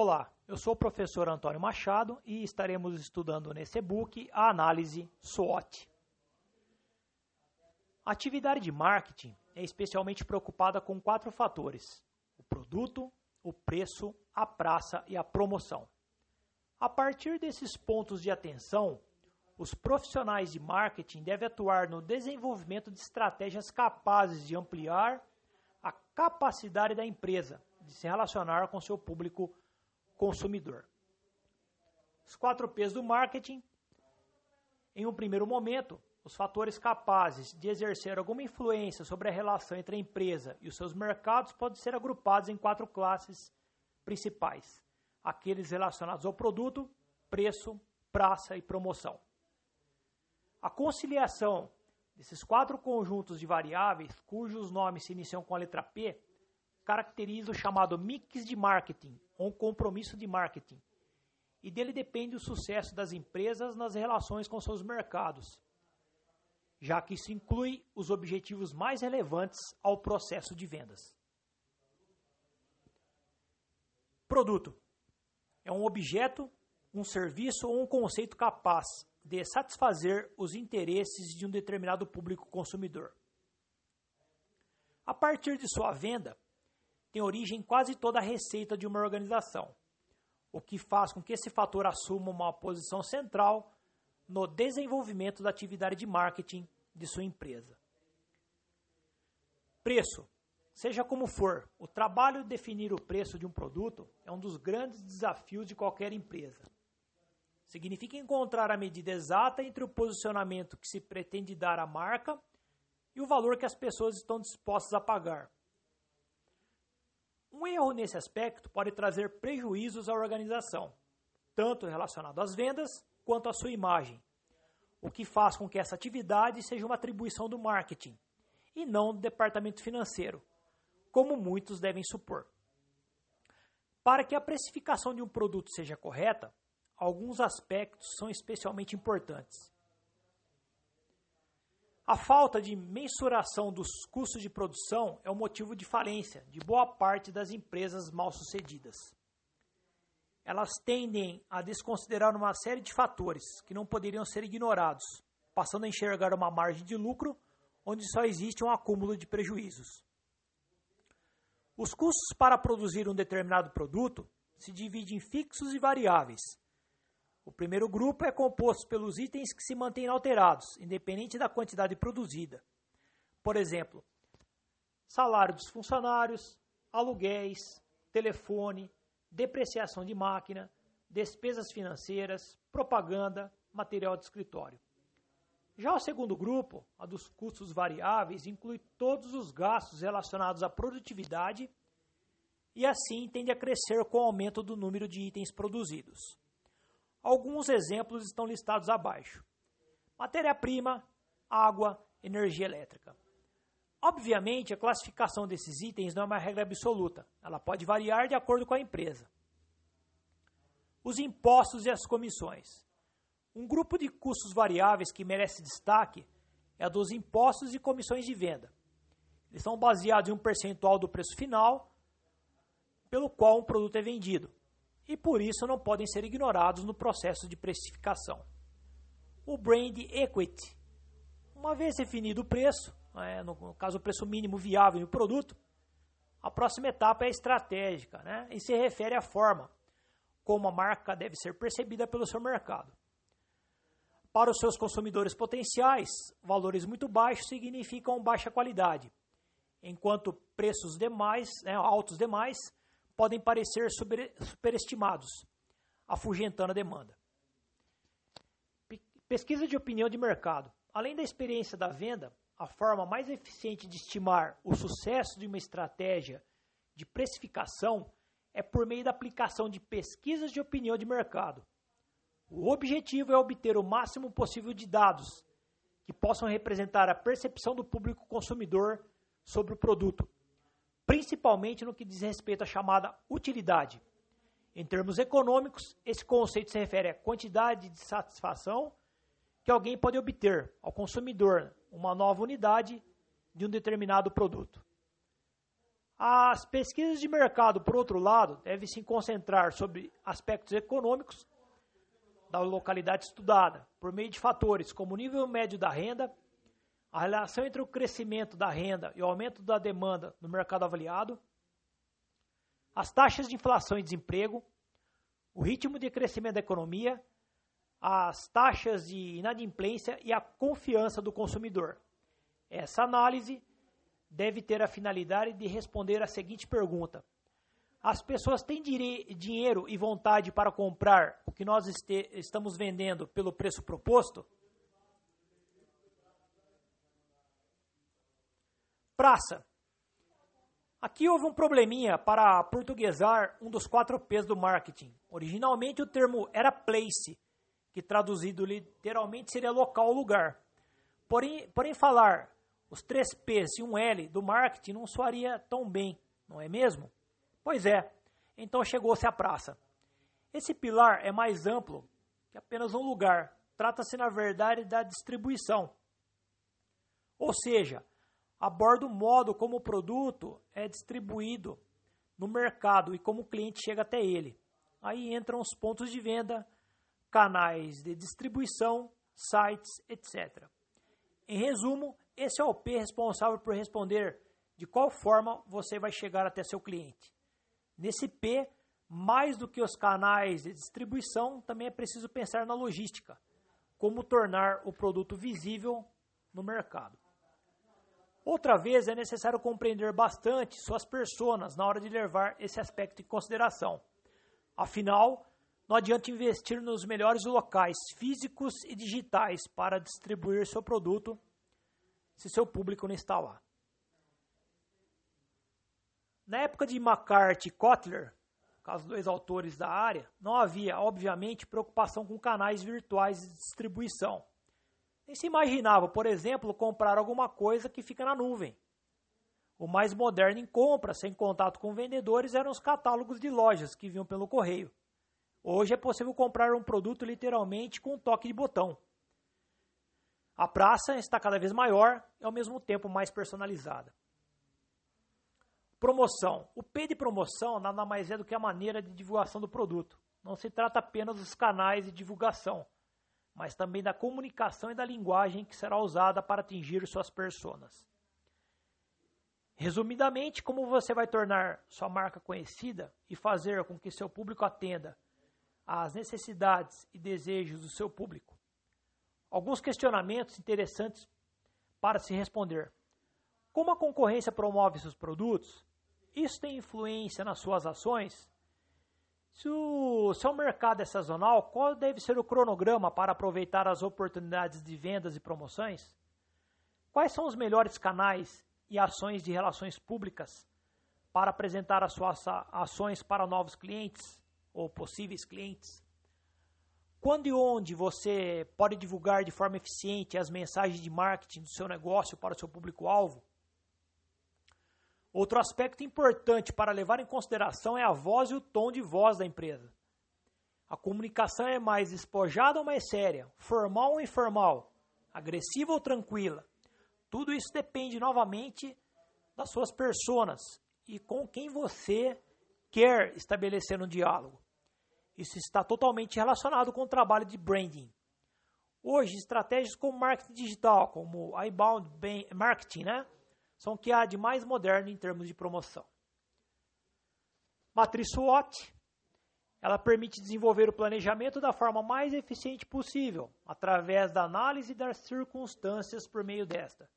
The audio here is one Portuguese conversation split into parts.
Olá, eu sou o professor Antônio Machado e estaremos estudando nesse e-book a análise SWOT. A atividade de marketing é especialmente preocupada com quatro fatores: o produto, o preço, a praça e a promoção. A partir desses pontos de atenção, os profissionais de marketing devem atuar no desenvolvimento de estratégias capazes de ampliar a capacidade da empresa de se relacionar com seu público consumidor. Os quatro P's do marketing. Em um primeiro momento, os fatores capazes de exercer alguma influência sobre a relação entre a empresa e os seus mercados podem ser agrupados em quatro classes principais: aqueles relacionados ao produto, preço, praça e promoção. A conciliação desses quatro conjuntos de variáveis, cujos nomes se iniciam com a letra P, caracteriza o chamado mix de marketing, ou compromisso de marketing. E dele depende o sucesso das empresas nas relações com seus mercados, já que isso inclui os objetivos mais relevantes ao processo de vendas. Produto é um objeto, um serviço ou um conceito capaz de satisfazer os interesses de um determinado público consumidor. A partir de sua venda, tem origem quase toda a receita de uma organização, o que faz com que esse fator assuma uma posição central no desenvolvimento da atividade de marketing de sua empresa. Preço. Seja como for, o trabalho de definir o preço de um produto é um dos grandes desafios de qualquer empresa. Significa encontrar a medida exata entre o posicionamento que se pretende dar à marca e o valor que as pessoas estão dispostas a pagar. Um erro nesse aspecto pode trazer prejuízos à organização, tanto relacionado às vendas quanto à sua imagem, o que faz com que essa atividade seja uma atribuição do marketing e não do departamento financeiro, como muitos devem supor. Para que a precificação de um produto seja correta, alguns aspectos são especialmente importantes. A falta de mensuração dos custos de produção é o motivo de falência de boa parte das empresas mal-sucedidas. Elas tendem a desconsiderar uma série de fatores que não poderiam ser ignorados, passando a enxergar uma margem de lucro onde só existe um acúmulo de prejuízos. Os custos para produzir um determinado produto se dividem em fixos e variáveis, o primeiro grupo é composto pelos itens que se mantêm inalterados, independente da quantidade produzida. Por exemplo, salário dos funcionários, aluguéis, telefone, depreciação de máquina, despesas financeiras, propaganda, material de escritório. Já o segundo grupo, a dos custos variáveis, inclui todos os gastos relacionados à produtividade e assim tende a crescer com o aumento do número de itens produzidos. Alguns exemplos estão listados abaixo: matéria-prima, água, energia elétrica. Obviamente, a classificação desses itens não é uma regra absoluta, ela pode variar de acordo com a empresa. Os impostos e as comissões. Um grupo de custos variáveis que merece destaque é a dos impostos e comissões de venda. Eles são baseados em um percentual do preço final pelo qual um produto é vendido e por isso não podem ser ignorados no processo de precificação. O brand equity. Uma vez definido o preço, é, no caso o preço mínimo viável do produto, a próxima etapa é estratégica né, e se refere à forma como a marca deve ser percebida pelo seu mercado. Para os seus consumidores potenciais, valores muito baixos significam baixa qualidade, enquanto preços demais, né, altos demais podem parecer superestimados, afugentando a demanda. Pesquisa de opinião de mercado. Além da experiência da venda, a forma mais eficiente de estimar o sucesso de uma estratégia de precificação é por meio da aplicação de pesquisas de opinião de mercado. O objetivo é obter o máximo possível de dados que possam representar a percepção do público consumidor sobre o produto, principalmente no que diz respeito à chamada utilidade. Em termos econômicos, esse conceito se refere à quantidade de satisfação que alguém pode obter ao consumidor uma nova unidade de um determinado produto. As pesquisas de mercado, por outro lado, devem se concentrar sobre aspectos econômicos da localidade estudada, por meio de fatores como o nível médio da renda, a relação entre o crescimento da renda e o aumento da demanda no mercado avaliado, as taxas de inflação e desemprego, o ritmo de crescimento da economia, as taxas de inadimplência e a confiança do consumidor. Essa análise deve ter a finalidade de responder a seguinte pergunta: As pessoas têm dinheiro e vontade para comprar o que nós estamos vendendo pelo preço proposto? Praça. Aqui houve um probleminha para portuguesar um dos quatro P's do marketing. Originalmente o termo era place, que traduzido literalmente seria local ou lugar. Porém, porém falar os três P's e um L do marketing não soaria tão bem, não é mesmo? Pois é, então chegou-se à praça. Esse pilar é mais amplo que apenas um lugar. Trata-se, na verdade, da distribuição. Ou seja, aborda o modo como o produto é distribuído no mercado e como o cliente chega até ele. Aí entram os pontos de venda, canais de distribuição, sites, etc. Em resumo, esse é o P responsável por responder de qual forma você vai chegar até seu cliente. Nesse P, mais do que os canais de distribuição, também é preciso pensar na logística, como tornar o produto visível no mercado. Outra vez, é necessário compreender bastante suas personas na hora de levar esse aspecto em consideração. Afinal, não adianta investir nos melhores locais físicos e digitais para distribuir seu produto se seu público não está lá. Na época de McCarthy e Kotler, os dois autores da área, não havia, obviamente, preocupação com canais virtuais de distribuição. Nem se imaginava, por exemplo, comprar alguma coisa que fica na nuvem. O mais moderno em compra, sem contato com vendedores, eram os catálogos de lojas que vinham pelo correio. Hoje é possível comprar um produto literalmente com um toque de botão. A praça está cada vez maior e ao mesmo tempo mais personalizada. Promoção. O P de promoção nada mais é do que a maneira de divulgação do produto. Não se trata apenas dos canais de divulgação, mas também da comunicação e da linguagem que será usada para atingir suas personas. Resumidamente, como você vai tornar sua marca conhecida e fazer com que seu público atenda às necessidades e desejos do seu público? Alguns questionamentos interessantes para se responder. Como a concorrência promove seus produtos? Isso tem influência nas suas ações? Se o seu mercado é sazonal, qual deve ser o cronograma para aproveitar as oportunidades de vendas e promoções? Quais são os melhores canais e ações de relações públicas para apresentar as suas ações para novos clientes ou possíveis clientes? Quando e onde você pode divulgar de forma eficiente as mensagens de marketing do seu negócio para o seu público-alvo? Outro aspecto importante para levar em consideração é a voz e o tom de voz da empresa. A comunicação é mais despojada ou mais séria, formal ou informal, agressiva ou tranquila. Tudo isso depende novamente das suas personas e com quem você quer estabelecer um diálogo. Isso está totalmente relacionado com o trabalho de branding. Hoje, estratégias como marketing digital, como outbound marketing, né, são o que há de mais moderno em termos de promoção. Matriz SWOT, ela permite desenvolver o planejamento da forma mais eficiente possível, através da análise das circunstâncias por meio desta.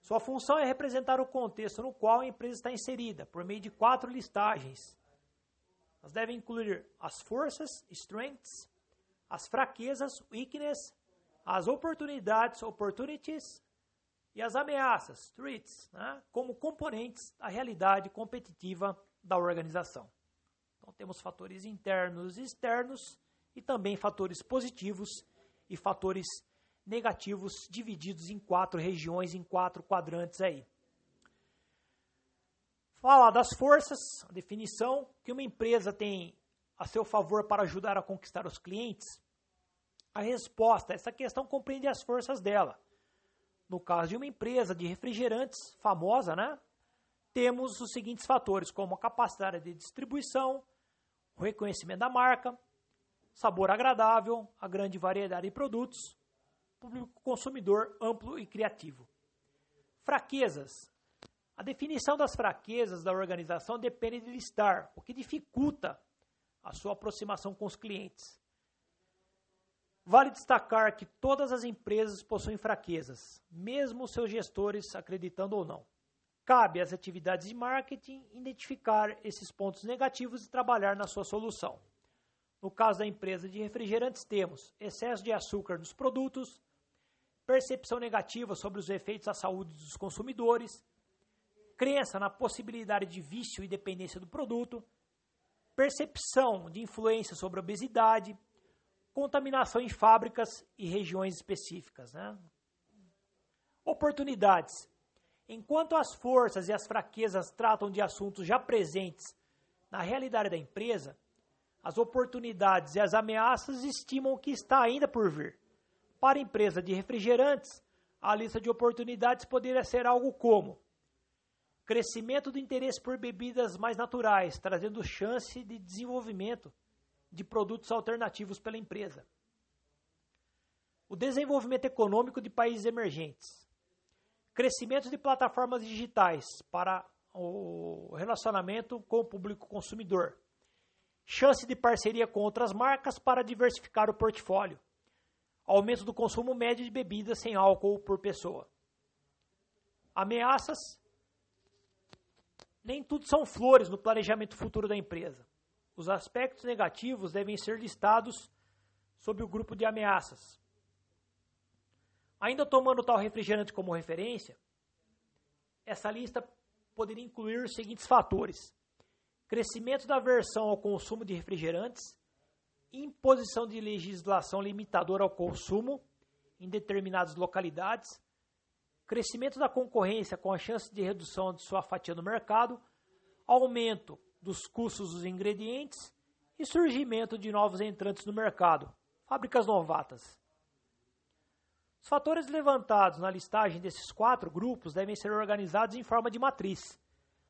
Sua função é representar o contexto no qual a empresa está inserida, por meio de quatro listagens elas devem incluir as forças, strengths, as fraquezas, weakness, as oportunidades, opportunities, e as ameaças, threats, né, como componentes da realidade competitiva da organização. Então temos fatores internos e externos e também fatores positivos e fatores negativos divididos em quatro regiões, em quatro quadrantes aí. Falar das forças, a definição que uma empresa tem a seu favor para ajudar a conquistar os clientes. A resposta, essa questão compreende as forças dela. No caso de uma empresa de refrigerantes famosa, né? temos os seguintes fatores, como a capacidade de distribuição, o reconhecimento da marca, sabor agradável, a grande variedade de produtos, público consumidor amplo e criativo. Fraquezas. A definição das fraquezas da organização depende de listar, o que dificulta a sua aproximação com os clientes. Vale destacar que todas as empresas possuem fraquezas, mesmo seus gestores acreditando ou não. Cabe às atividades de marketing identificar esses pontos negativos e trabalhar na sua solução. No caso da empresa de refrigerantes, temos excesso de açúcar nos produtos, percepção negativa sobre os efeitos à saúde dos consumidores, crença na possibilidade de vício e dependência do produto, percepção de influência sobre a obesidade, contaminação em fábricas e regiões específicas. Né? Oportunidades. Enquanto as forças e as fraquezas tratam de assuntos já presentes na realidade da empresa, as oportunidades e as ameaças estimam o que está ainda por vir. Para a empresa de refrigerantes, a lista de oportunidades poderia ser algo como crescimento do interesse por bebidas mais naturais, trazendo chance de desenvolvimento de produtos alternativos pela empresa. O desenvolvimento econômico de países emergentes. Crescimento de plataformas digitais para o relacionamento com o público consumidor. Chance de parceria com outras marcas para diversificar o portfólio aumento do consumo médio de bebidas sem álcool por pessoa. Ameaças. Nem tudo são flores no planejamento futuro da empresa. Os aspectos negativos devem ser listados sob o grupo de ameaças. Ainda tomando tal refrigerante como referência, essa lista poderia incluir os seguintes fatores: crescimento da aversão ao consumo de refrigerantes, imposição de legislação limitadora ao consumo em determinadas localidades, crescimento da concorrência com a chance de redução de sua fatia no mercado, aumento dos custos dos ingredientes e surgimento de novos entrantes no mercado, fábricas novatas. Os fatores levantados na listagem desses quatro grupos devem ser organizados em forma de matriz.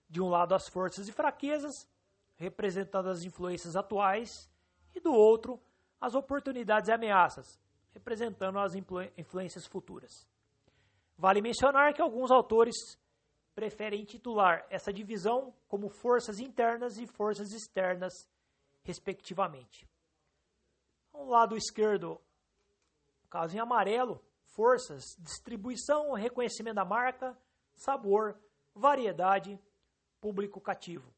De um lado, as forças e fraquezas, representando as influências atuais e do outro, as oportunidades e ameaças, representando as influências futuras. Vale mencionar que alguns autores preferem titular essa divisão como forças internas e forças externas, respectivamente. Ao lado esquerdo, no caso em amarelo, forças, distribuição, reconhecimento da marca, sabor, variedade, público cativo.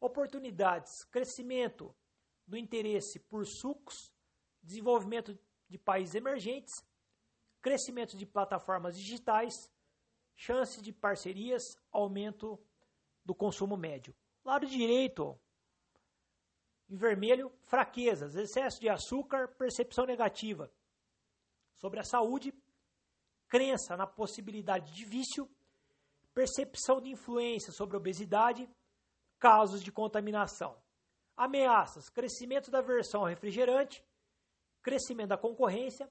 Oportunidades, crescimento, do interesse por sucos, desenvolvimento de países emergentes, crescimento de plataformas digitais, chance de parcerias, aumento do consumo médio. Lado direito, em vermelho, fraquezas, excesso de açúcar, percepção negativa sobre a saúde, crença na possibilidade de vício, percepção de influência sobre obesidade, casos de contaminação. Ameaças: crescimento da versão refrigerante, crescimento da concorrência,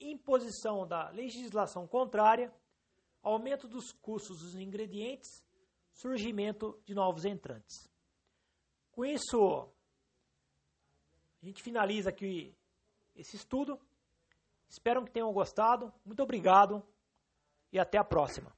imposição da legislação contrária, aumento dos custos dos ingredientes, surgimento de novos entrantes. Com isso, a gente finaliza aqui esse estudo. Espero que tenham gostado. Muito obrigado e até a próxima.